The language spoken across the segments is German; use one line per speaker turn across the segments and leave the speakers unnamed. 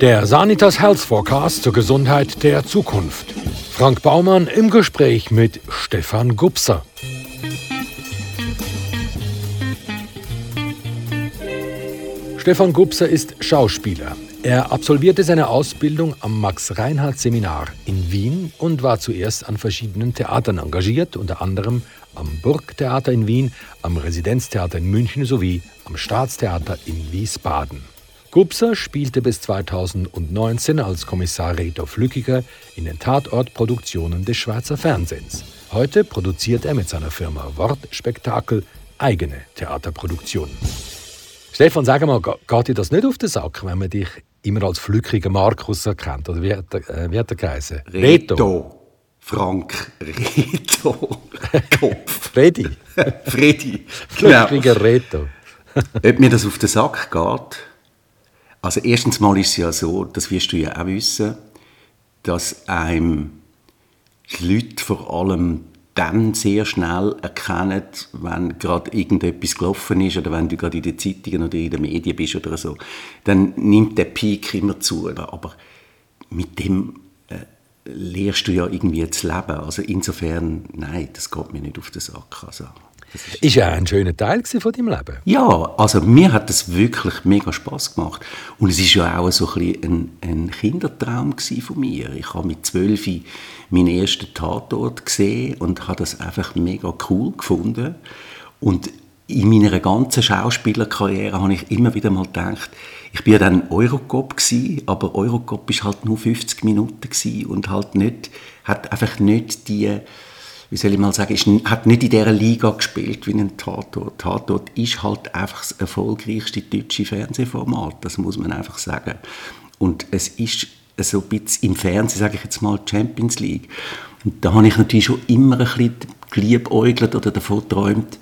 Der Sanitas Health Forecast zur Gesundheit der Zukunft. Frank Baumann im Gespräch mit Stefan Gubser. Stefan Gubser ist Schauspieler. Er absolvierte seine Ausbildung am Max-Reinhardt-Seminar in Wien und war zuerst an verschiedenen Theatern engagiert, unter anderem am Burgtheater in Wien, am Residenztheater in München sowie am Staatstheater in Wiesbaden. Gubser spielte bis 2019 als Kommissar Reto Flückiger in den Tatortproduktionen des Schweizer Fernsehens. Heute produziert er mit seiner Firma Wortspektakel eigene Theaterproduktionen. Stefan, sag mal, geht dir das nicht auf den Sack, wenn man dich immer als flückiger Markus erkennt? Oder wie hat, äh, wie hat er geheißen?
Reto. Reto. Frank Reto.
Kopf. Freddy.
Freddy.
Flückiger genau. Reto.
Ob mir das auf den Sack geht? Also erstens mal ist es ja so, das wirst du ja auch wissen, dass einem die Leute vor allem dann sehr schnell erkennen, wenn gerade irgendetwas gelaufen ist oder wenn du gerade in den Zeitungen oder in den Medien bist oder so. Dann nimmt der Peak immer zu. Aber mit dem äh, lehrst du ja irgendwie zu leben. Also insofern, nein, das geht mir nicht auf den Sack. Also.
Das ist ja ein schöner Teil von deinem Leben.
Ja, also mir hat das wirklich mega Spaß gemacht. Und es ist ja auch so ein, ein, ein Kindertraum von mir. Ich habe mit zwölf meinen ersten Tatort gesehen und habe das einfach mega cool gefunden. Und in meiner ganzen Schauspielerkarriere habe ich immer wieder mal gedacht, ich bin dann Eurocop gsi, aber Eurocop ist halt nur 50 Minuten gsi und halt nicht, hat einfach nicht die wie soll ich mal sagen, ist, hat nicht in dieser Liga gespielt wie ein Tatort. Tatort ist halt einfach das erfolgreichste deutsche Fernsehformat, das muss man einfach sagen. Und es ist so ein bisschen im Fernsehen, sage ich jetzt mal, Champions League. Und da habe ich natürlich schon immer ein bisschen geliebäugelt oder davon geträumt,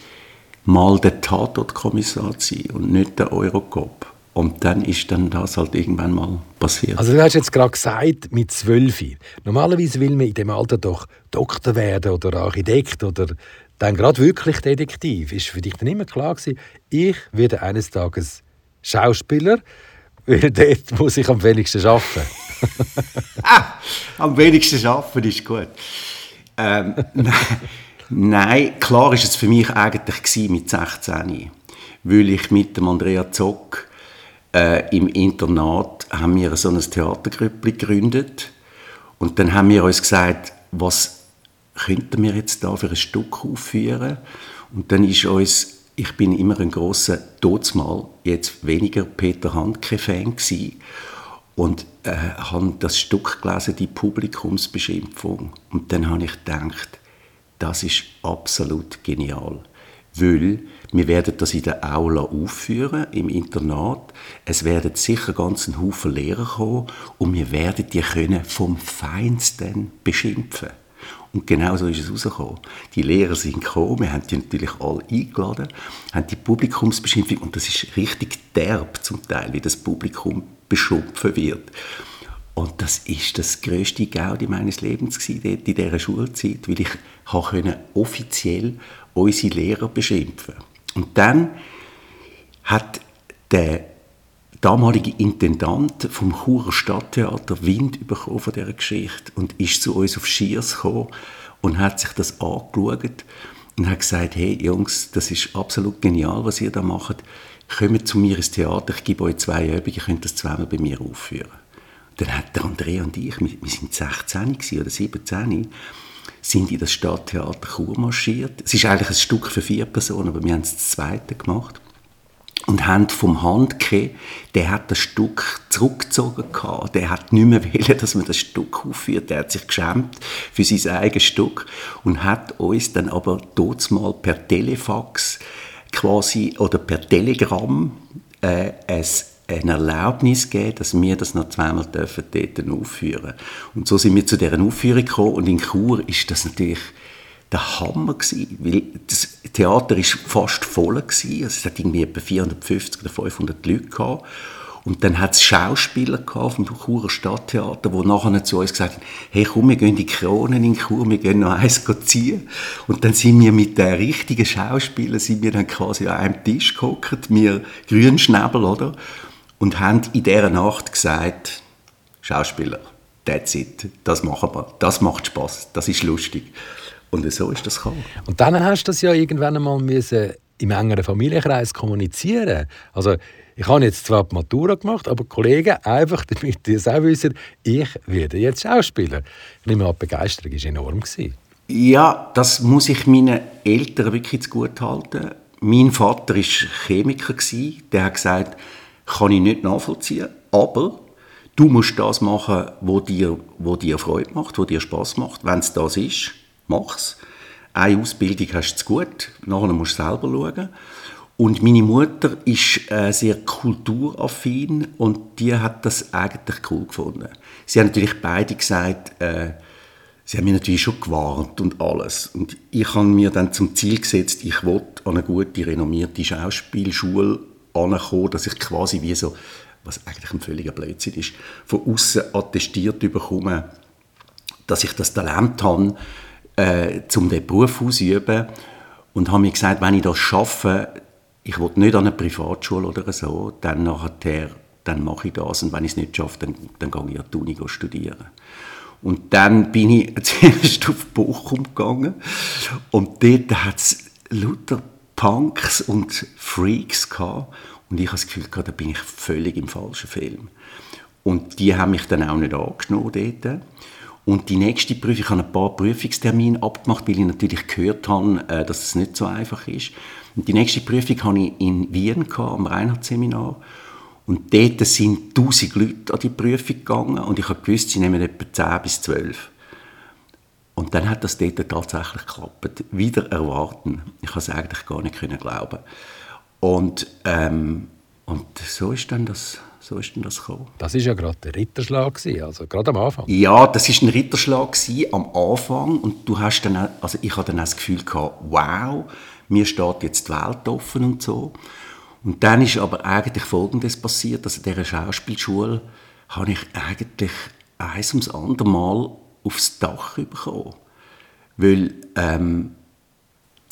mal der Tatortkommissar zu sein und nicht der Eurocop. Und dann ist dann das halt irgendwann mal passiert.
Also du hast jetzt gerade gesagt, mit zwölf. Normalerweise will man in dem Alter doch Doktor werden oder Architekt oder dann gerade wirklich Detektiv. Ist für dich dann immer klar gewesen, ich werde eines Tages Schauspieler, weil dort muss ich am wenigsten arbeiten.
ah, am wenigsten arbeiten ist gut. Ähm, nein, klar ist es für mich eigentlich mit 16, weil ich mit dem Andrea Zock äh, im Internat haben wir so ein Theatergrüppli gegründet und dann haben wir uns gesagt, was könnten wir jetzt da für ein Stück aufführen? Und dann ist uns, ich bin immer ein großer Todsmal, jetzt weniger Peter Handke-Fan gewesen und äh, habe das Stück gelesen, die Publikumsbeschimpfung. Und dann habe ich gedacht, das ist absolut genial, weil wir werden das in der Aula aufführen, im Internat. Es werden sicher ganz ein Haufen Lehrer kommen und wir werden die können vom Feinsten beschimpfen. Und genau so ist es rausgekommen. Die Lehrer sind gekommen, wir haben die natürlich alle eingeladen, haben die Publikumsbeschimpfung, und das ist richtig derb zum Teil, wie das Publikum beschimpfen wird. Und das ist das größte Gaudi meines Lebens gewesen, in dieser Schulzeit, weil ich offiziell unsere Lehrer beschimpfen. Und dann hat der damalige Intendant vom Churer Stadttheater Wind bekommen von dieser Geschichte und ist zu uns auf Schiers gekommen und hat sich das angeschaut und hat gesagt, hey Jungs, das ist absolut genial, was ihr da macht. Kommt zu mir ins Theater, ich gebe euch zwei Übungen, ihr könnt das zweimal bei mir aufführen. Dann hat der Andrea und ich, wir, sind 16 oder 17, sind in das Stadttheater Chur marschiert. Es ist eigentlich ein Stück für vier Personen, aber wir haben es das zweite gemacht. Und haben vom Handke, der hat das Stück zurückgezogen gehabt. Der hat nicht mehr wollen, dass man das Stück aufführt. Der hat sich geschämt für sein eigenes Stück und hat uns dann aber dort mal per Telefax quasi oder per Telegramm äh, ein eine Erlaubnis gegeben, dass wir das noch zweimal dürfen dort aufführen Und so sind wir zu dieser Aufführung gekommen und in Chur ist das natürlich der Hammer gewesen, weil das Theater ist fast voll gewesen. Also es hat irgendwie etwa 450 oder 500 Leute gehabt. Und dann hat es Schauspieler vom Churer Stadttheater, die nachher zu uns gesagt haben, hey komm, wir gehen die Kronen in Chur, wir gehen noch eins ziehen. Und dann sind wir mit den richtigen Schauspielern, sind wir dann quasi an einem Tisch gehockt, wir Grünschnäbel, oder? Und haben in dieser Nacht gesagt, Schauspieler. That's it. Das machen wir. Das macht Spaß. Das ist lustig. Und so ist das gekommen.
Und dann hast du das ja irgendwann einmal müssen im engeren Familienkreis kommunizieren. Also ich habe jetzt zwar die Matura gemacht, aber Kollegen, einfach damit die es auch wissen, ich werde jetzt Schauspieler. Ich nehme an, die Begeisterung war enorm. Gewesen.
Ja, das muss ich meinen Eltern wirklich zu gut halten. Mein Vater war Chemiker. Der hat gesagt, kann ich nicht nachvollziehen, aber du musst das machen, was dir, wo dir Freude macht, was dir Spaß macht. Wenn es das ist, mach es. Eine Ausbildung hast du gut, nachher musst du selber schauen. Und meine Mutter ist äh, sehr kulturaffin und die hat das eigentlich cool gefunden. Sie haben natürlich beide gesagt, äh, sie haben mich natürlich schon gewarnt und alles. Und ich habe mir dann zum Ziel gesetzt, ich wollte an eine gute, renommierte Schauspielschule ankommen, dass ich quasi wie so, was eigentlich ein völliger Blödsinn ist, von außen attestiert bekomme, dass ich das Talent habe, äh, um diesen Beruf auszuüben. Und habe mir gesagt, wenn ich das schaffe, ich will nicht an eine Privatschule oder so, dann nachher, dann mache ich das und wenn ich es nicht schaffe, dann, dann gehe ich an die Uni studieren. Und dann bin ich zuerst auf Bochum gegangen und dort hat es lauter Punks und Freaks gehabt und ich habe das Gefühl da bin ich völlig im falschen Film. Und die haben mich dann auch nicht angenommen dort. Und die nächste Prüfung, ich habe ein paar Prüfungstermine abgemacht, weil ich natürlich gehört habe, äh, dass es nicht so einfach ist. Und die nächste Prüfung hatte ich in Wien, gehabt, am Reinhardt-Seminar. Und dort sind tausend Leute an die Prüfung gegangen und ich habe gewusst, sie nehmen etwa 10 bis 12. Und dann hat das dort tatsächlich geklappt. Wieder erwarten. Ich konnte es eigentlich gar nicht glauben. Und, ähm, und so ist dann das so ist denn das gekommen.
Das ist ja gerade der Ritterschlag also gerade am Anfang.
Ja, das ist ein Ritterschlag am Anfang und du hast dann, also ich hatte dann das Gefühl gehabt, wow, mir steht jetzt die Welt offen und so. Und dann ist aber eigentlich Folgendes passiert, dass also in dieser Schauspielschule habe ich eigentlich eins ums andere Mal aufs Dach bekommen. Weil ähm,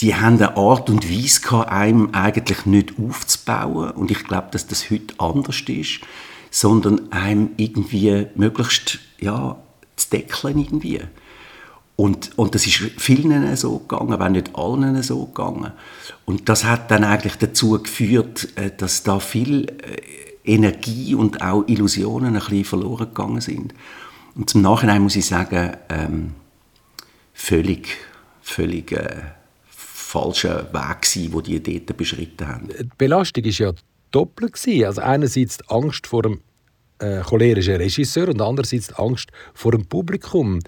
die haben eine Art und Weise gehabt, einem eigentlich nicht aufzubauen. Und ich glaube, dass das heute anders ist, sondern einem irgendwie möglichst ja, zu deckeln irgendwie. Und, und das ist vielen so gegangen, wenn nicht allen so gegangen. Und das hat dann eigentlich dazu geführt, äh, dass da viel äh, Energie und auch Illusionen ein bisschen verloren gegangen sind. Und zum Nachhinein muss ich sagen, ähm, völlig, völlig äh, falscher Weg gewesen, den die dort beschritten haben.
Die Belastung war ja doppelt. Also einerseits die Angst vor dem äh, cholerischen Regisseur und andererseits die Angst vor dem Publikum,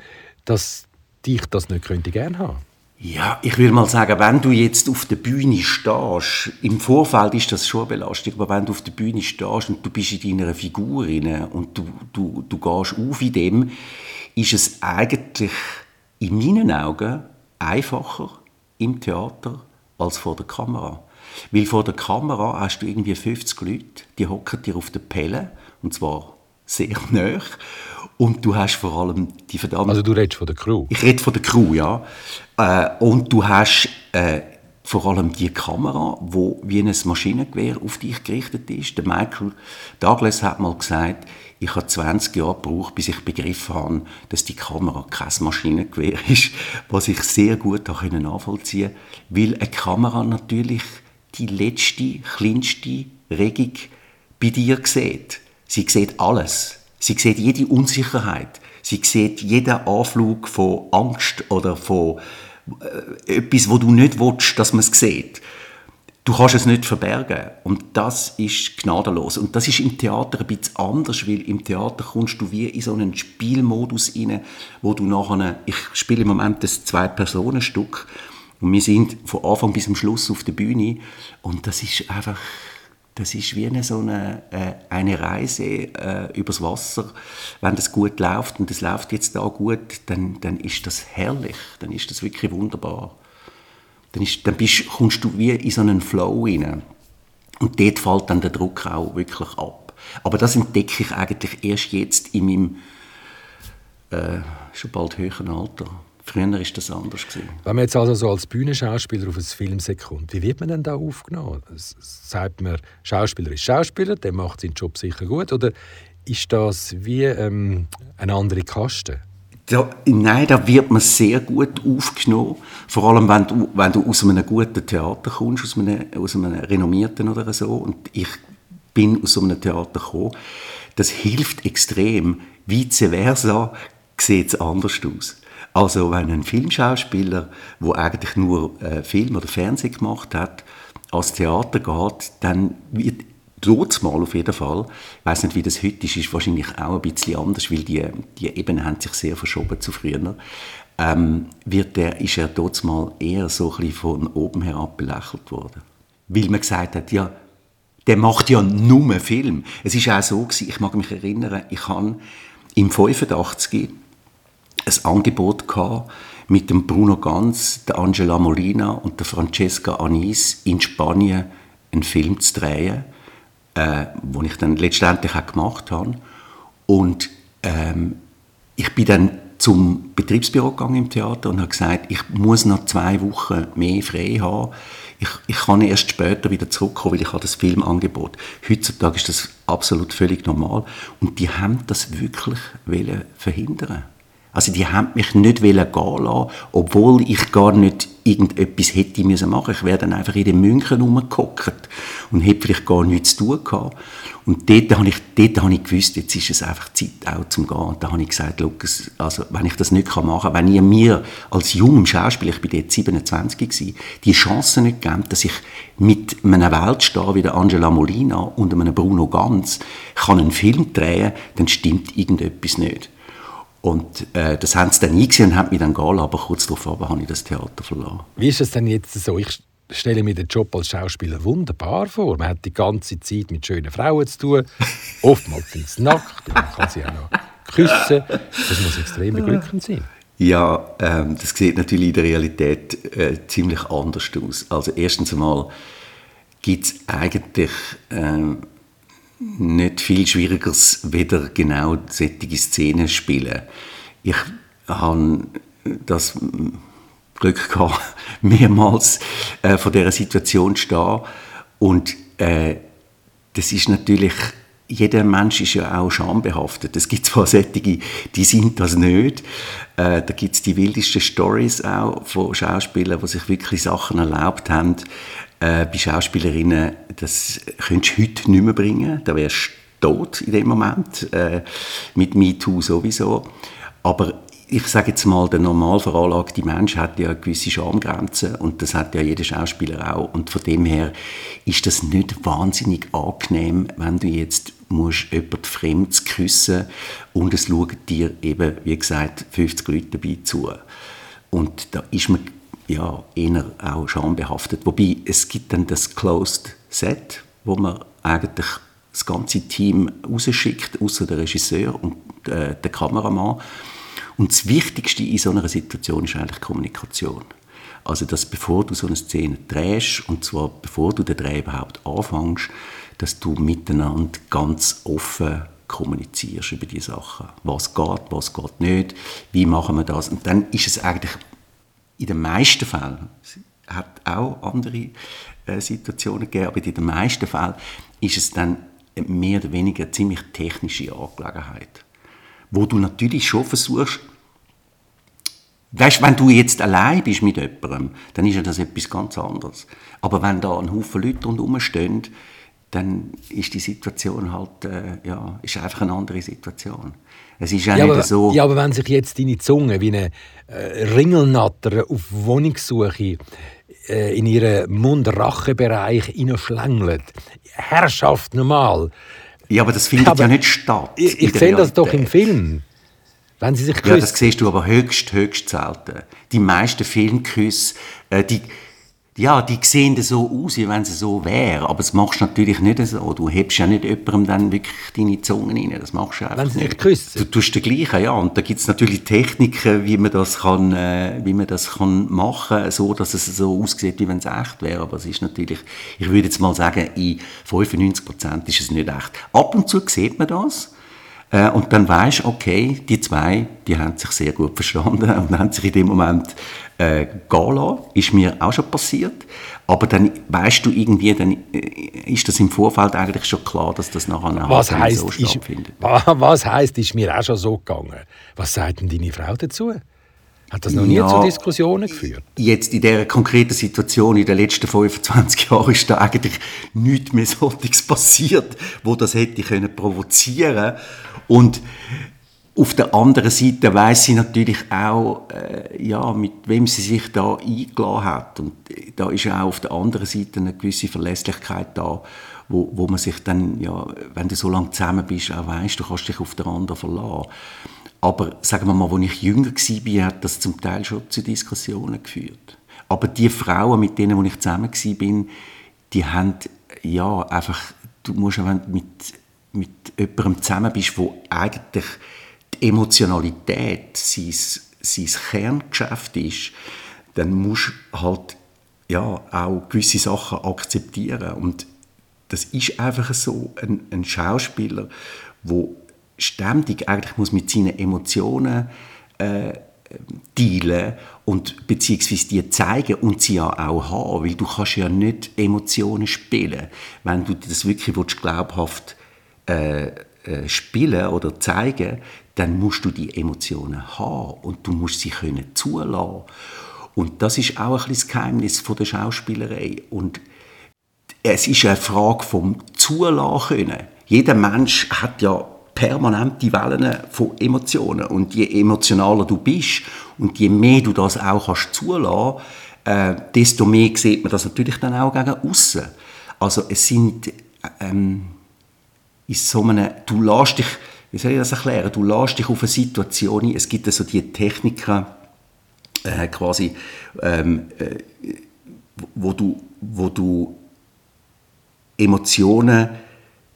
dass dich das nicht könnte gerne haben
ja, ich würde mal sagen, wenn du jetzt auf der Bühne stehst, im Vorfeld ist das schon eine Belastung, aber wenn du auf der Bühne stehst und du bist in deiner Figur rein und du, du, du gehst auf in dem, ist es eigentlich in meinen Augen einfacher im Theater als vor der Kamera. Weil vor der Kamera hast du irgendwie 50 Leute, die hocken dir auf der Pelle, und zwar sehr nah. Und du hast vor allem die verdammte...
Also du redest von der Crew?
Ich rede von der Crew, ja. Äh, und du hast äh, vor allem die Kamera, wo wie ein Maschinengewehr auf dich gerichtet ist. Der Michael Douglas hat mal gesagt, ich habe 20 Jahre gebraucht, bis ich begriffen habe, dass die Kamera kein Maschinengewehr ist, was ich sehr gut nachvollziehen konnte, weil eine Kamera natürlich die letzte, kleinste Regung bei dir sieht. Sie sieht alles. Sie sieht jede Unsicherheit. Sie sieht jeden Anflug von Angst oder von etwas, wo du nicht willst, dass man es sieht. Du kannst es nicht verbergen. Und das ist gnadenlos. Und das ist im Theater ein bisschen anders, weil im Theater kommst du wie in so einen Spielmodus rein, wo du nachher, ich spiele im Moment das Zwei-Personen-Stück, und wir sind von Anfang bis zum Schluss auf der Bühne. Und das ist einfach, das ist wie eine, so eine, äh, eine Reise äh, übers Wasser. Wenn das gut läuft und es läuft jetzt da gut, dann, dann ist das herrlich. Dann ist das wirklich wunderbar dann, ist, dann bist, kommst du wie in so einen Flow rein. Und dort fällt dann der Druck auch wirklich ab. Aber das entdecke ich eigentlich erst jetzt in meinem äh, schon bald höheren Alter. Früher war das anders. Gewesen.
Wenn man jetzt also so als Bühnenschauspieler auf ein Filmset kommt, wie wird man denn da aufgenommen? Sagt man, Schauspieler ist Schauspieler, der macht seinen Job sicher gut? Oder ist das wie ähm, eine andere Kaste?
Da, nein, da wird man sehr gut aufgenommen. Vor allem, wenn du, wenn du aus einem guten Theater kommst, aus einem, aus einem renommierten oder so. Und ich bin aus so einem Theater gekommen. Das hilft extrem. Vice versa sieht es anders aus. Also wenn ein Filmschauspieler, der eigentlich nur äh, Film oder Fernsehen gemacht hat, als Theater geht, dann wird dort mal auf jeden Fall, ich weiß nicht, wie das heute ist, ist wahrscheinlich auch ein bisschen anders, weil die, die Ebenen haben sich sehr verschoben zu früher. Ähm, wird der, ist er dort mal eher so ein bisschen von oben herab belächelt worden. Weil man gesagt hat, ja, der macht ja nur Film. Es ist auch so gewesen, ich mag mich erinnern, ich habe im 85 ein Angebot gehabt, mit dem Bruno Ganz, der Angela Molina und der Francesca Anis in Spanien einen Film zu drehen, äh, wo ich dann letztendlich auch gemacht habe. Und ähm, ich bin dann zum Betriebsbüro gegangen im Theater und habe gesagt, ich muss noch zwei Wochen mehr frei haben. Ich, ich kann erst später wieder zurückkommen, weil ich habe das Filmangebot. Heutzutage ist das absolut völlig normal. Und die haben das wirklich verhindern also die haben mich nicht gehen lassen, obwohl ich gar nicht irgendetwas hätte müssen machen. Ich wäre dann einfach in den München rumgehockt und hätte vielleicht gar nichts zu tun gehabt. Und dort habe ich, dort habe ich gewusst, jetzt ist es einfach Zeit auch zum Gehen. Und da habe ich gesagt, Lukas, also wenn ich das nicht machen kann, wenn ihr mir als jungem Schauspieler, ich bin dort 27 gewesen, die Chance nicht gebt, dass ich mit einer Weltstar wie der Angela Molina und einem Bruno Ganz kann einen Film drehen, dann stimmt irgendetwas nicht. Und äh, das haben sie dann eingesehen und haben mich dann gehen aber kurz darauf habe ich das Theater verloren.
Wie ist es denn jetzt so? Ich stelle mir den Job als Schauspieler wunderbar vor. Man hat die ganze Zeit mit schönen Frauen zu tun. Oftmals sind sie nackt und man kann sie auch noch küssen. Das muss extrem beglückend sein.
Ja, ähm, das sieht natürlich in der Realität äh, ziemlich anders aus. Also erstens einmal gibt es eigentlich... Ähm, nicht viel Schwierigeres, weder genau solche Szenen spielen. Ich habe das Glück gehabt, mehrmals äh, vor dieser Situation zu stehen. Und äh, das ist natürlich, jeder Mensch ist ja auch schambehaftet. Es gibt zwar solche, die sind das nicht. Äh, da gibt es die wildesten Stories auch von Schauspielern, die sich wirklich Sachen erlaubt haben, äh, bei Schauspielerinnen, das könntest du heute nicht mehr bringen. Da wärst du tot in dem Moment. Äh, mit MeToo sowieso. Aber ich sage jetzt mal, der normal veranlagte Mensch hat ja gewisse Schamgrenzen und das hat ja jeder Schauspieler auch. Und von dem her ist das nicht wahnsinnig angenehm, wenn du jetzt musst jemanden fremd küssen und es schauen dir eben, wie gesagt, 50 Leute dabei zu. Und da ist man ja, eher auch schambehaftet. Wobei, es gibt dann das Closed Set, wo man eigentlich das ganze Team rausschickt, außer der Regisseur und äh, der Kameramann. Und das Wichtigste in so einer Situation ist eigentlich Kommunikation. Also, dass bevor du so eine Szene drehst, und zwar bevor du den Dreh überhaupt anfängst, dass du miteinander ganz offen kommunizierst über die Sachen. Was geht, was geht nicht, wie machen wir das. Und dann ist es eigentlich in den meisten Fällen, es hat auch andere äh, Situationen gegeben, aber in den meisten Fällen ist es dann mehr oder weniger eine ziemlich technische Angelegenheit, wo du natürlich schon versuchst, Weißt, wenn du jetzt allein bist mit jemandem, dann ist ja das etwas ganz anderes. Aber wenn da ein Haufen Leute rundherum stehen, dann ist die Situation halt, äh, ja, ist einfach eine andere Situation. Es ist ja, ja nicht
aber,
so...
Ja, aber wenn sich jetzt deine Zunge wie eine äh, Ringelnatter auf Wohnungssuche äh, in ihren Mund-Rache-Bereich hineinschlängelt, Herrschaft normal.
Ja, aber das findet aber ja nicht statt.
Ich, ich sehe das doch im Film. Wenn sie sich
küssen. Ja, das siehst du aber höchst, höchst selten. Die meisten Filmküsse, äh, die ja, die sehen so aus, wie wenn sie so wären. Aber das machst du natürlich nicht so. Du hebst ja nicht jemandem dann wirklich deine Zunge rein. Das machst du einfach
wenn sie nicht. küssen.
Du tust das Gleiche, ja. Und da gibt es natürlich Techniken, wie man das kann, äh, wie man das kann machen, so dass es so aussieht, wie wenn es echt wäre. Aber es ist natürlich, ich würde jetzt mal sagen, in 95 Prozent ist es nicht echt. Ab und zu sieht man das. Äh, und dann weisst okay, die zwei, die haben sich sehr gut verstanden und haben sich in dem Moment äh, gehen lassen. Ist mir auch schon passiert. Aber dann weißt du irgendwie, dann äh, ist das im Vorfeld eigentlich schon klar, dass das nachher
was heißt, so stattfindet. Ist, was heisst, ist mir auch schon so gegangen. Was sagt denn deine Frau dazu? Hat das noch nie ja, zu Diskussionen geführt?
Jetzt in dieser konkreten Situation in den letzten 25 Jahren ist da eigentlich nichts mehr solches passiert, wo das hätte können provozieren und auf der anderen Seite weiß sie natürlich auch, äh, ja, mit wem sie sich da eingeladen hat. Und da ist auch auf der anderen Seite eine gewisse Verlässlichkeit da, wo, wo man sich dann, ja, wenn du so lange zusammen bist, auch weißt, du kannst dich auf den anderen verlassen. Aber sagen wir mal, als ich jünger war, hat das zum Teil schon zu Diskussionen geführt. Aber die Frauen, mit denen wo ich zusammen war, die haben ja einfach, du musst, wenn du mit, mit jemandem zusammen bist, wo eigentlich die Emotionalität sein, sein Kerngeschäft ist, dann musst du halt ja, auch gewisse Sachen akzeptieren. Und das ist einfach so. Ein, ein Schauspieler, der ständig eigentlich muss mit seinen Emotionen äh, dealen und beziehungsweise die zeigen und sie ja auch haben, weil du kannst ja nicht Emotionen spielen, wenn du das wirklich willst, glaubhaft äh, äh, spielen oder zeigen, dann musst du die Emotionen haben und du musst sie können zulassen. Und das ist auch ein bisschen das Geheimnis von der Schauspielerei und es ist eine Frage vom Zulassen können. Jeder Mensch hat ja permanente Wellen von Emotionen. Und je emotionaler du bist und je mehr du das auch kannst zulassen, äh, desto mehr sieht man das natürlich dann auch gegen außen. Also es sind ähm, in so einem, du lässt dich, wie soll ich das erklären, du lässt dich auf eine Situation ein, es gibt also die Techniken, äh, quasi, ähm, äh, wo, du, wo du Emotionen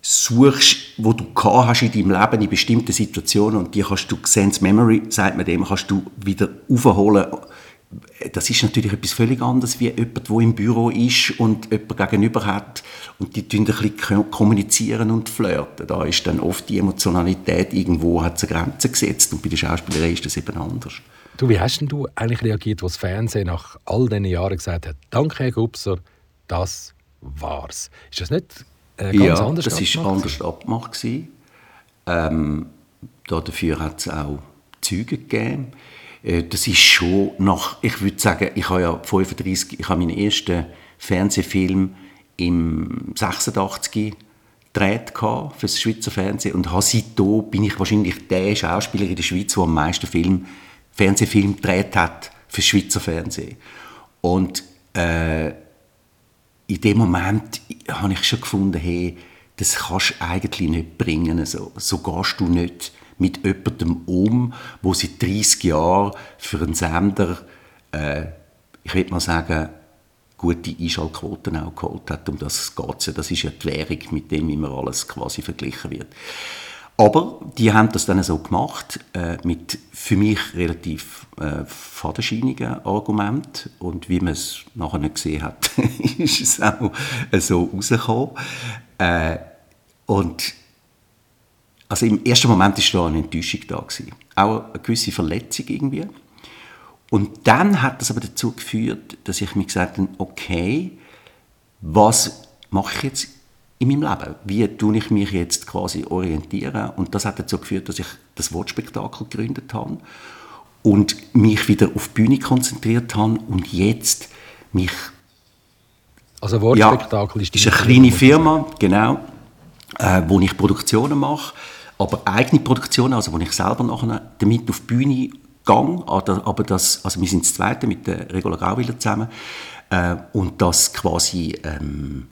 suchst, wo du hast in deinem Leben in bestimmten Situationen und die kannst du, Sense Memory, sagt man dem, kannst du wieder aufholen. Das ist natürlich etwas völlig anderes, wie jemand, der im Büro ist und jemand gegenüber hat und die tun ein bisschen kommunizieren und flirten. Da ist dann oft die Emotionalität irgendwo, hat eine Grenze gesetzt und bei der Schauspielerei ist das eben anders.
Du, wie hast denn du eigentlich reagiert, als das Fernsehen nach all diesen Jahren gesagt hat, danke Herr Gubser, das war's. Ist das nicht
äh, ganz ja, anders das war anders abgemacht. Ähm, dafür hat es auch Züge gegeben. Äh, das ist schon nach, ich würde sagen, ich habe ja 35, ich habe meinen ersten Fernsehfilm im 86 gedreht für das Schweizer Fernsehen und habe seitdem bin ich wahrscheinlich der Schauspieler in der Schweiz, der am meisten Film, Fernsehfilm gedreht hat für das Schweizer Fernsehen. Und äh, in dem Moment habe ich schon gefunden, hey, das kannst du eigentlich nicht bringen. So, so gehst du nicht mit jemandem um, wo seit 30 Jahren für einen Sender, äh, ich würde mal sagen, gute Einschaltquoten auch geholt hat. Um das geht ja. Das ist ja die Währung, mit dem immer alles quasi verglichen wird. Aber die haben das dann so gemacht, äh, mit für mich relativ äh, fadenscheinigen Argumenten. Und wie man es nachher nicht gesehen hat, ist es auch äh, so rausgekommen. Äh, und also im ersten Moment war da eine Enttäuschung da. Gewesen. Auch eine gewisse Verletzung irgendwie. Und dann hat das aber dazu geführt, dass ich mir gesagt habe, okay, was mache ich jetzt in meinem Leben. Wie tue ich mich jetzt quasi orientieren? Und das hat dazu geführt, dass ich das Wortspektakel gegründet habe und mich wieder auf die Bühne konzentriert habe und jetzt mich...
Also Wortspektakel
ja, ist, ist eine kleine Firma, genau, äh, wo ich Produktionen mache, aber eigene Produktionen, also wo ich selber nachher damit auf die Bühne gehe, aber das, also wir sind das Zweite mit der Regula Grauwiller zusammen äh, und das quasi... Ähm,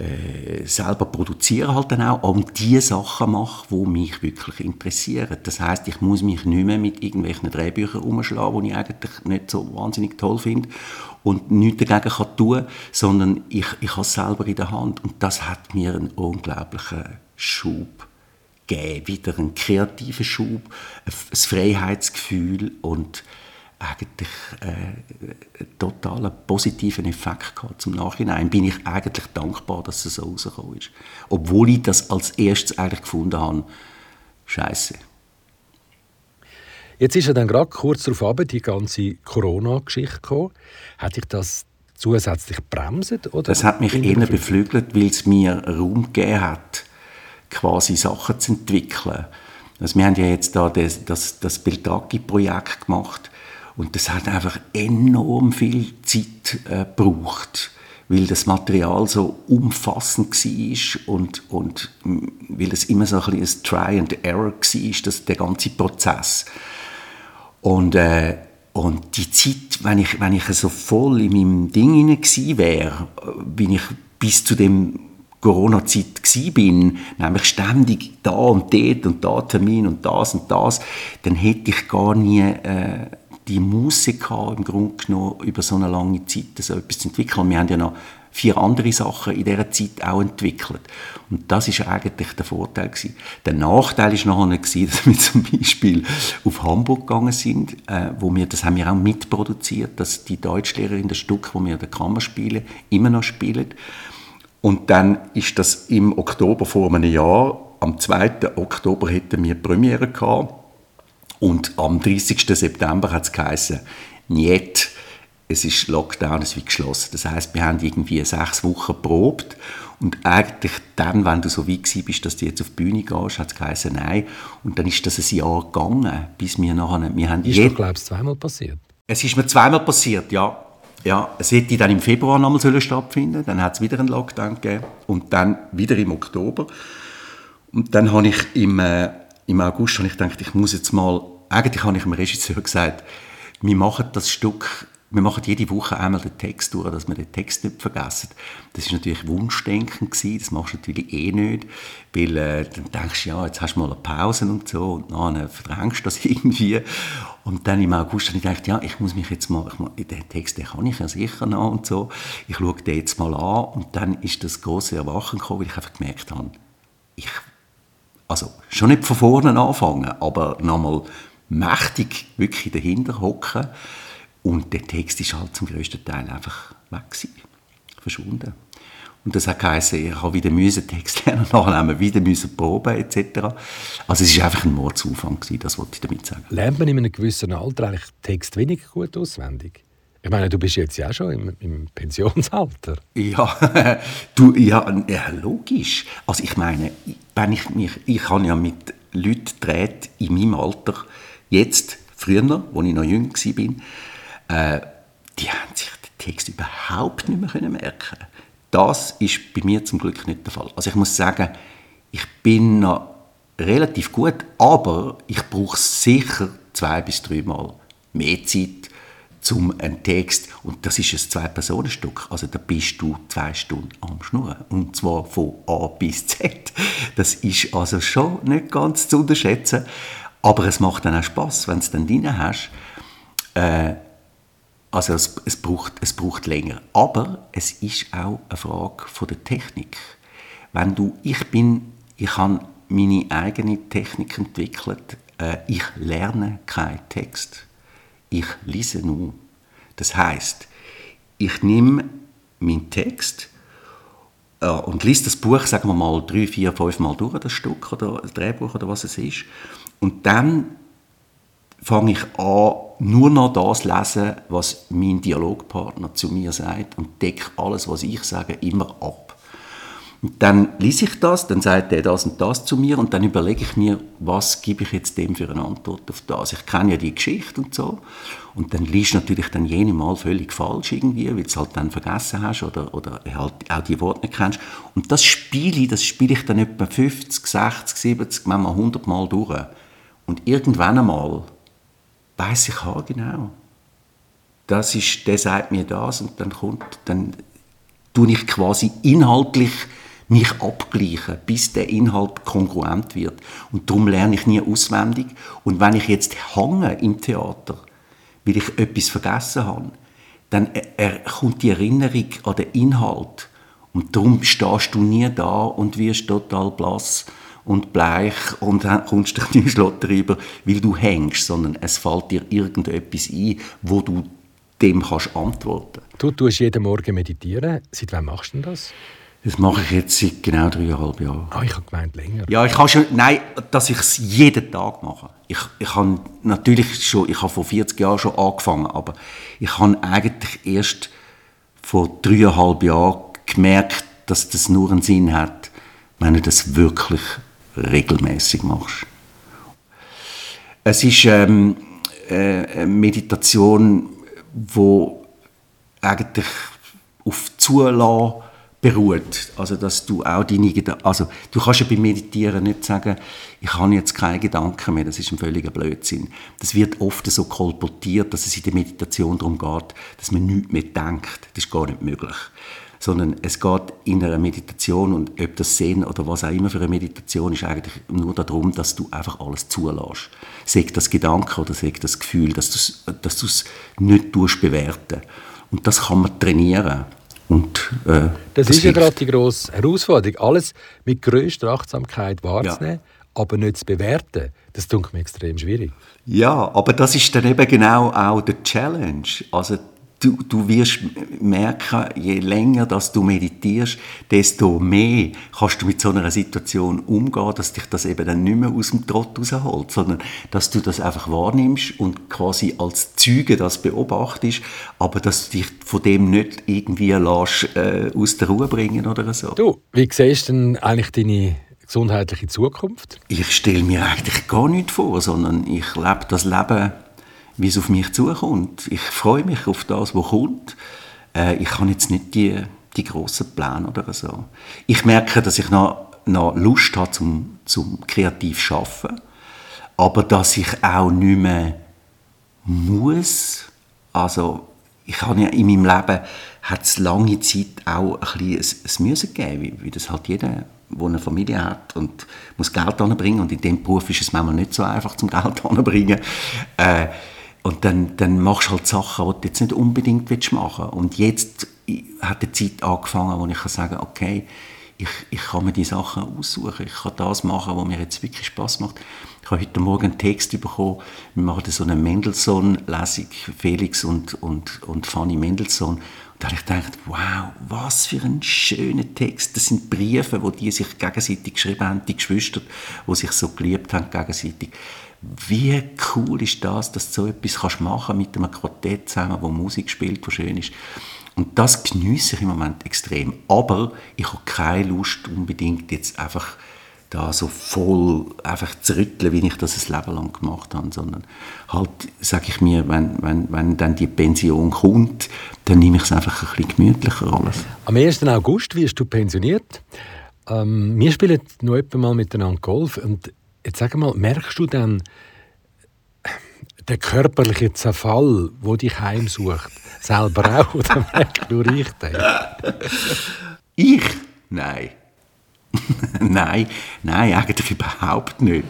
äh, selber produziere halt dann auch und die Sachen mache, die mich wirklich interessieren. Das heißt, ich muss mich nicht mehr mit irgendwelchen Drehbüchern umschlagen, die ich eigentlich nicht so wahnsinnig toll finde und nichts dagegen kann tun, sondern ich, ich habe es selber in der Hand und das hat mir einen unglaublichen Schub gegeben, wieder einen kreativen Schub, ein Freiheitsgefühl und eigentlich äh, total positiven Effekt gehabt. Zum Nachhinein bin ich eigentlich dankbar, dass es so rausgekommen ist. Obwohl ich das als erstes eigentlich gefunden habe, Scheiße.
Jetzt ist ja dann gerade kurz darauf die ganze Corona-Geschichte gekommen. Hat dich das zusätzlich bremset? Oder
das hat mich eher beflügelt, weil es mir Raum gegeben hat, quasi Sachen zu entwickeln. Also wir haben ja jetzt da das, das, das Beltraki-Projekt gemacht und das hat einfach enorm viel Zeit äh, gebraucht, weil das Material so umfassend war und, und weil es immer so ein, ein Try and Error war, das, der ganze Prozess. Und, äh, und die Zeit, wenn ich, wenn ich so voll in meinem Ding hinein wäre, bin ich bis zu dem Corona-Zeit bin, nämlich ständig da und dort und da Termin und das und das, dann hätte ich gar nie äh, die Muße gehabt, im Grunde genommen, über so eine lange Zeit so etwas zu entwickeln. Wir haben ja noch vier andere Sachen in dieser Zeit auch entwickelt. Und das ist eigentlich der Vorteil gewesen. Der Nachteil ist nachher gewesen, dass wir zum Beispiel auf Hamburg gegangen sind, äh, wo wir, das haben wir auch mitproduziert, dass die Deutschlehrerin das Stück, wo wir in der Kammer spielen, immer noch spielen. Und dann ist das im Oktober vor einem Jahr, am 2. Oktober hätten wir Premiere gehabt und am 30. September hat es geheißen, nicht, es ist Lockdown, es wird geschlossen. Das heißt, wir haben irgendwie sechs Wochen probt und eigentlich dann, wenn du so weit bist, dass du jetzt auf die Bühne gehst, hat es geheißen, nein. Und dann ist das ein Jahr gegangen, bis wir nachher, wir haben...
Ist doch, glaubst zweimal passiert?
Es ist mir zweimal passiert, ja. Ja, es hätte dann im Februar nochmal stattfinden dann hat es wieder einen Lockdown gegeben und dann wieder im Oktober. Und dann habe ich im, äh, im August habe ich gedacht, ich muss jetzt mal, eigentlich habe ich dem Regisseur gesagt, wir machen das Stück wir machen jede Woche einmal den Text durch, dass wir den Text nicht vergessen. Das ist natürlich Wunschdenken gewesen, das machst du natürlich eh nicht, weil äh, dann denkst du, ja, jetzt hast du mal eine Pause und so und dann verdrängst du das irgendwie. Und dann im August habe ich gedacht, ja, ich muss mich jetzt mal, ich, den Text, den kann ich ja sicher noch und so, ich schaue den jetzt mal an und dann ist das große Erwachen gekommen, weil ich einfach gemerkt habe, ich, also schon nicht von vorne anfangen, aber nochmal mächtig wirklich dahinter hocken und der Text ist halt zum größten Teil einfach weg gewesen, verschwunden. Und das hat geheißen, ich habe wieder müssen Text lernen, wir wieder müssen proben etc. Also es ist einfach ein Mordsaufwand gewesen, das wollte ich damit sagen.
Lernt man in einem gewissen Alter eigentlich Text weniger gut auswendig? Ich meine, du bist jetzt ja schon im, im Pensionsalter.
Ja, du, ja, logisch. Also ich meine, wenn ich mich, ich habe ja mit Leuten gedreht in meinem Alter, jetzt, früher, als ich noch jünger war, äh, die haben sich den Text überhaupt nicht mehr merken Das ist bei mir zum Glück nicht der Fall. Also ich muss sagen, ich bin noch relativ gut, aber ich brauche sicher zwei bis dreimal mehr Zeit zum einen Text und das ist ein Zwei-Personen-Stück. Also da bist du zwei Stunden am Schnurren und zwar von A bis Z. Das ist also schon nicht ganz zu unterschätzen, aber es macht dann auch Spaß, wenn es dann drin hast. Äh, also es, es, braucht, es braucht länger. Aber es ist auch eine Frage von der Technik. Wenn du, ich bin, ich habe meine eigene Technik entwickelt. Äh, ich lerne keinen Text. Ich lese nur. Das heißt, ich nehme meinen Text äh, und lese das Buch, sagen wir mal, drei, vier, fünf Mal durch, das Stück oder das Drehbuch oder was es ist. Und dann fange ich an, nur noch das lesen, was mein Dialogpartner zu mir sagt und decke alles, was ich sage, immer ab. Und dann lese ich das, dann sagt er das und das zu mir und dann überlege ich mir, was gebe ich jetzt dem für eine Antwort auf das. Ich kenne ja die Geschichte und so und dann liest natürlich dann jene Mal völlig falsch irgendwie, weil du es halt dann vergessen hast oder, oder halt auch die Worte nicht kennst. Und das spiele ich, das spiele ich dann etwa 50, 60, 70, manchmal 100 Mal durch. Und irgendwann einmal weiß ich genau. Das ist, der sagt mir das und dann kommt, dann tue ich quasi inhaltlich mich abgleichen, bis der Inhalt kongruent wird. Und darum lerne ich nie auswendig. Und wenn ich jetzt hange im Theater, weil ich etwas vergessen habe, dann kommt die Erinnerung an den Inhalt. Und darum stehst du nie da und wirst total blass und bleich und kommst dich nicht Schlotter rüber, weil du hängst, sondern es fällt dir irgendetwas ein, wo du dem kannst antworten.
Du tust jeden Morgen meditieren. Seit wann machst du das?
Das mache ich jetzt seit genau dreieinhalb Jahren.
Ah, ich habe gemeint länger.
Ja, ich habe schon, nein, dass ich es jeden Tag mache. Ich, ich habe natürlich schon, ich habe vor 40 Jahren schon angefangen, aber ich habe eigentlich erst vor dreieinhalb Jahren gemerkt, dass das nur einen Sinn hat, wenn du das wirklich regelmäßig machst. Es ist ähm, äh, eine Meditation, wo eigentlich auf Zulassen beruht. Also, dass du auch deine Gedanken, also, du kannst ja beim Meditieren nicht sagen, ich habe jetzt keine Gedanken mehr, das ist ein völliger Blödsinn. Das wird oft so kolportiert, dass es in der Meditation darum geht, dass man nichts mehr denkt. Das ist gar nicht möglich. Sondern es geht in einer Meditation, und ob das Sehen oder was auch immer für eine Meditation ist, eigentlich nur darum, dass du einfach alles zulässt. Sei das Gedanke oder sei das Gefühl, dass du es dass nicht bewerten Und das kann man trainieren. Und,
äh, das, das, ist ja gerade die grosse Herausforderung, alles mit größter Achtsamkeit wahrzunehmen, ja. aber nicht zu bewerten. Das tut mir extrem schwierig.
Ja, aber das ist dann eben genau auch der Challenge. Also du, du wirst merken, je länger dass du meditierst, desto mehr kannst du mit so einer Situation umgehen, dass dich das eben dann nicht mehr aus dem Trott rausholt, sondern dass du das einfach wahrnimmst und quasi als Zeuge das beobachtest, aber dass du dich von dem nicht irgendwie lässt, äh, aus der Ruhe bringen oder so.
Du, wie siehst du denn eigentlich deine gesundheitliche Zukunft?
Ich stelle mir eigentlich gar nichts vor, sondern ich lebe das Leben wie es auf mich zukommt. Ich freue mich auf das, was kommt. Äh, ich habe jetzt nicht die, die grossen Pläne oder so. Ich merke, dass ich noch, noch Lust habe zum, zum kreativ zu arbeiten, aber dass ich auch nicht mehr muss. Also ich habe ja in meinem Leben hat es lange Zeit auch ein bisschen Müssen gegeben, wie, wie das halt jeder der eine Familie hat und muss Geld anbringen und in dem Beruf ist es manchmal nicht so einfach zum Geld anbringen. Äh, und dann, dann machst du halt Sachen, die du jetzt nicht unbedingt machen willst. Und jetzt hat die Zeit angefangen, wo ich kann sagen kann, okay, ich, ich kann mir die Sachen aussuchen. Ich kann das machen, was mir jetzt wirklich Spaß macht. Ich habe heute Morgen einen Text bekommen. Wir machen so eine Mendelssohn-Lesung, Felix und, und, und Fanny Mendelssohn. Und da habe ich gedacht, wow, was für ein schöner Text. Das sind Briefe, die die sich gegenseitig geschrieben haben, die Geschwister, die sich so geliebt haben gegenseitig wie cool ist das, dass du so etwas kannst machen mit einem Quartett zusammen, wo Musik spielt, wo schön ist. Und das genieße ich im Moment extrem. Aber ich habe keine Lust unbedingt jetzt einfach da so voll einfach zu rütteln, wie ich das ein Leben lang gemacht habe, sondern halt, sage ich mir, wenn, wenn, wenn dann die Pension kommt, dann nehme ich es einfach ein bisschen gemütlicher alles.
Am 1. August wirst du pensioniert. Ähm, wir spielen noch etwa mal miteinander Golf und Jetzt sag mal, merkst du dann den körperlichen Zerfall, wo dich heimsucht, selber auch oder merkst du ich den?
Ich? Nein. nein, nein, eigentlich überhaupt nicht.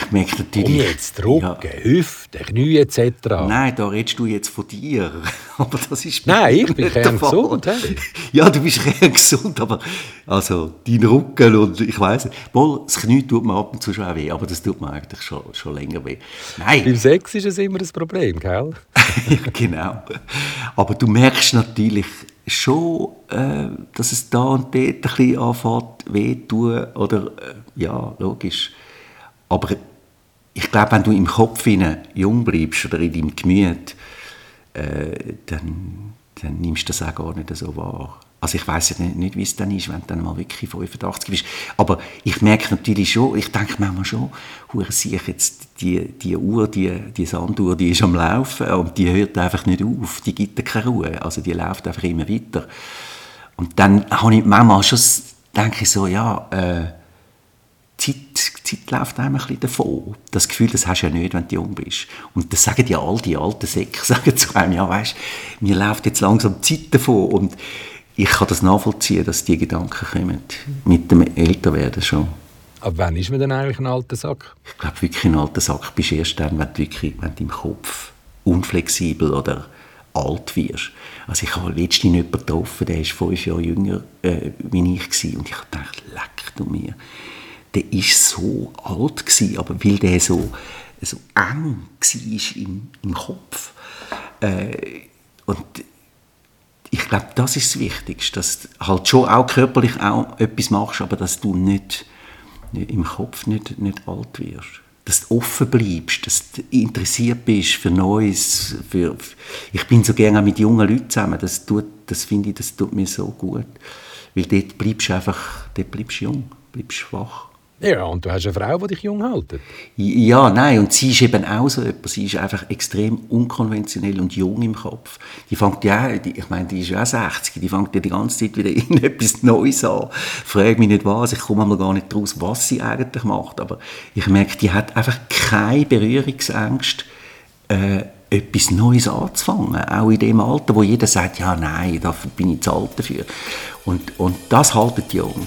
Ich merke natürlich...
Und jetzt Rücken, ja, Hüfte, Knie etc.
Nein, da redest du jetzt von dir. aber das ist
Nein, ich bin gesund. Hey.
Ja, du bist gesund, aber also dein Rücken und ich weiß nicht. Wohl, das Knie tut mir ab und zu schon auch weh, aber das tut mir eigentlich schon, schon länger weh.
Nein. Beim Sex ist es immer ein Problem, gell?
ja, genau. Aber du merkst natürlich schon, äh, dass es da und dort ein bisschen anfängt weh tun oder äh, ja, logisch. Aber ich glaube, wenn du im Kopf jung bleibst oder in deinem Gemüt, äh, dann, dann nimmst du das auch gar nicht so wahr. Also ich weiß nicht, nicht wie es dann ist, wenn du dann mal wirklich 85 bist. Aber ich merke natürlich schon, ich denke manchmal schon, hure sehe jetzt die, die Uhr, die, die Sanduhr, die ist am Laufen und die hört einfach nicht auf, die gibt keine Ruhe, also die läuft einfach immer weiter. Und dann habe ich manchmal schon, denke ich so, ja, äh, Zeit, Zeit läuft einem ein bisschen davon. Das Gefühl, das hast du ja nicht, wenn du jung bist. Und das sagen ja all die alten Säcke, sagen zu einem, ja weißt, mir läuft jetzt langsam die Zeit davon. Und ich kann das nachvollziehen, dass die Gedanken kommen, mit dem Älterwerden schon.
Aber wann ist man denn eigentlich ein alter Sack?
Ich glaube, wirklich ein alter Sack bist du erst dann, wenn du, wirklich, wenn du im Kopf unflexibel oder alt wirst. Also ich habe letztens jemanden getroffen, der ist fünf Jahre jünger äh, wie ich war. Und ich dachte, leck du mir der ist so alt gewesen, aber weil der so, so eng war im, im Kopf. Äh, und ich glaube, das ist das Wichtigste, dass du halt schon auch körperlich auch etwas machst, aber dass du nicht, nicht im Kopf nicht, nicht alt wirst. Dass du offen bleibst, dass du interessiert bist für Neues. Für, ich bin so gerne mit jungen Leuten zusammen. Das, tut, das finde ich, das tut mir so gut. Weil dort bleibst du einfach, dort bleibst jung, bleibst wach.
Ja, und du hast eine Frau, die dich jung hält.
Ja, nein, und sie ist eben auch so etwas. Sie ist einfach extrem unkonventionell und jung im Kopf. Die fängt ja, die, ich meine, die ist ja auch 60, die fängt ja die ganze Zeit wieder in etwas Neues an. Frag mich nicht was, ich komme mal gar nicht draus, was sie eigentlich macht. Aber ich merke, die hat einfach keine Berührungsängste, äh, etwas Neues anzufangen. Auch in dem Alter, wo jeder sagt, ja, nein, da bin ich zu alt dafür. Und, und das haltet jung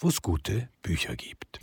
wo es gute Bücher gibt.